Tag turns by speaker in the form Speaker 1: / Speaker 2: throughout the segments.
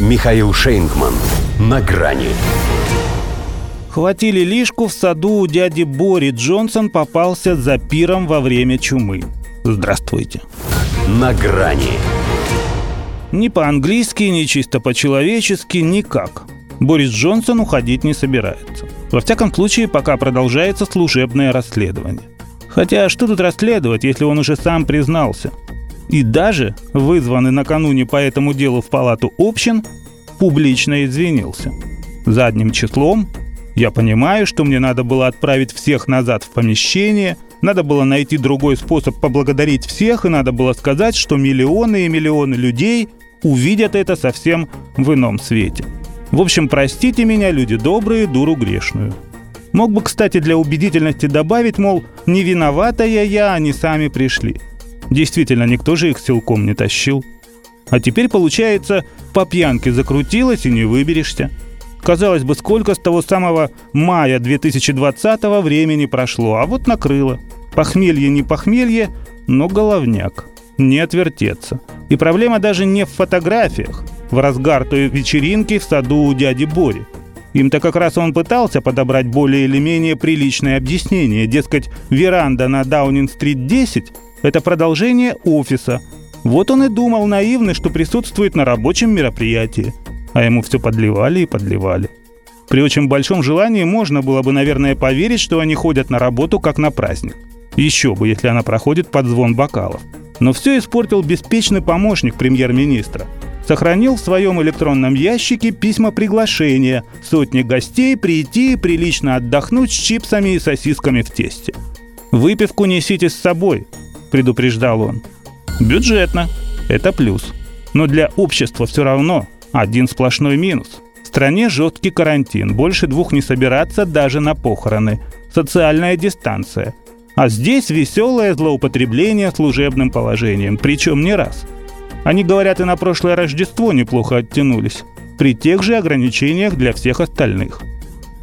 Speaker 1: Михаил Шейнгман. На грани.
Speaker 2: Хватили лишку в саду у дяди Бори. Джонсон попался за пиром во время чумы. Здравствуйте.
Speaker 1: На грани.
Speaker 2: Ни по-английски, ни чисто по-человечески, никак. Борис Джонсон уходить не собирается. Во всяком случае, пока продолжается служебное расследование. Хотя что тут расследовать, если он уже сам признался? И даже, вызванный накануне по этому делу в палату общин, публично извинился. Задним числом я понимаю, что мне надо было отправить всех назад в помещение, надо было найти другой способ поблагодарить всех, и надо было сказать, что миллионы и миллионы людей увидят это совсем в ином свете. В общем, простите меня, люди добрые, дуру грешную. Мог бы, кстати, для убедительности добавить, мол, не виноватая я, они сами пришли. Действительно, никто же их силком не тащил. А теперь, получается, по пьянке закрутилась и не выберешься. Казалось бы, сколько с того самого мая 2020 времени прошло, а вот накрыло. Похмелье не похмелье, но головняк. Не отвертеться. И проблема даже не в фотографиях. В разгар той вечеринки в саду у дяди Бори. Им-то как раз он пытался подобрать более или менее приличное объяснение. Дескать, веранда на Даунинг-стрит 10 – это продолжение офиса. Вот он и думал наивный, что присутствует на рабочем мероприятии. А ему все подливали и подливали. При очень большом желании можно было бы, наверное, поверить, что они ходят на работу как на праздник. Еще бы, если она проходит под звон бокалов. Но все испортил беспечный помощник премьер-министра – сохранил в своем электронном ящике письма приглашения сотни гостей прийти и прилично отдохнуть с чипсами и сосисками в тесте. «Выпивку несите с собой», – предупреждал он. «Бюджетно. Это плюс. Но для общества все равно один сплошной минус. В стране жесткий карантин, больше двух не собираться даже на похороны. Социальная дистанция. А здесь веселое злоупотребление служебным положением, причем не раз – они, говорят, и на прошлое Рождество неплохо оттянулись, при тех же ограничениях для всех остальных.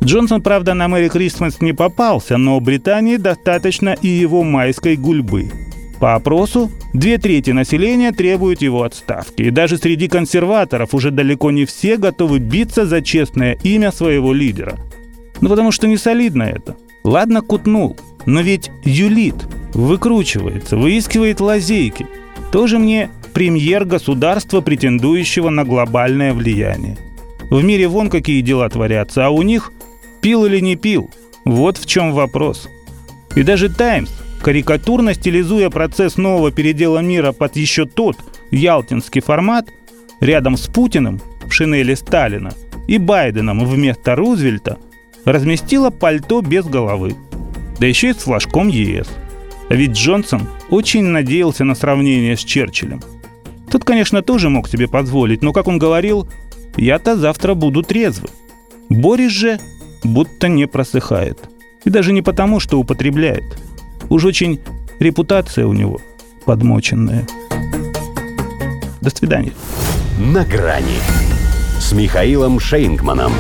Speaker 2: Джонсон, правда, на Мэри Кристмас не попался, но Британии достаточно и его майской гульбы. По опросу, две трети населения требуют его отставки, и даже среди консерваторов уже далеко не все готовы биться за честное имя своего лидера. Ну потому что не солидно это. Ладно, кутнул, но ведь юлит, выкручивается, выискивает лазейки. Тоже мне премьер государства, претендующего на глобальное влияние. В мире вон какие дела творятся, а у них пил или не пил. Вот в чем вопрос. И даже «Таймс», карикатурно стилизуя процесс нового передела мира под еще тот ялтинский формат, рядом с Путиным в шинели Сталина и Байденом вместо Рузвельта, разместила пальто без головы. Да еще и с флажком ЕС. А ведь Джонсон очень надеялся на сравнение с Черчиллем – Тот, конечно, тоже мог себе позволить, но, как он говорил, я-то завтра буду трезвый. Борис же будто не просыхает. И даже не потому, что употребляет. Уж очень репутация у него подмоченная. До свидания.
Speaker 1: На грани с Михаилом Шейнгманом.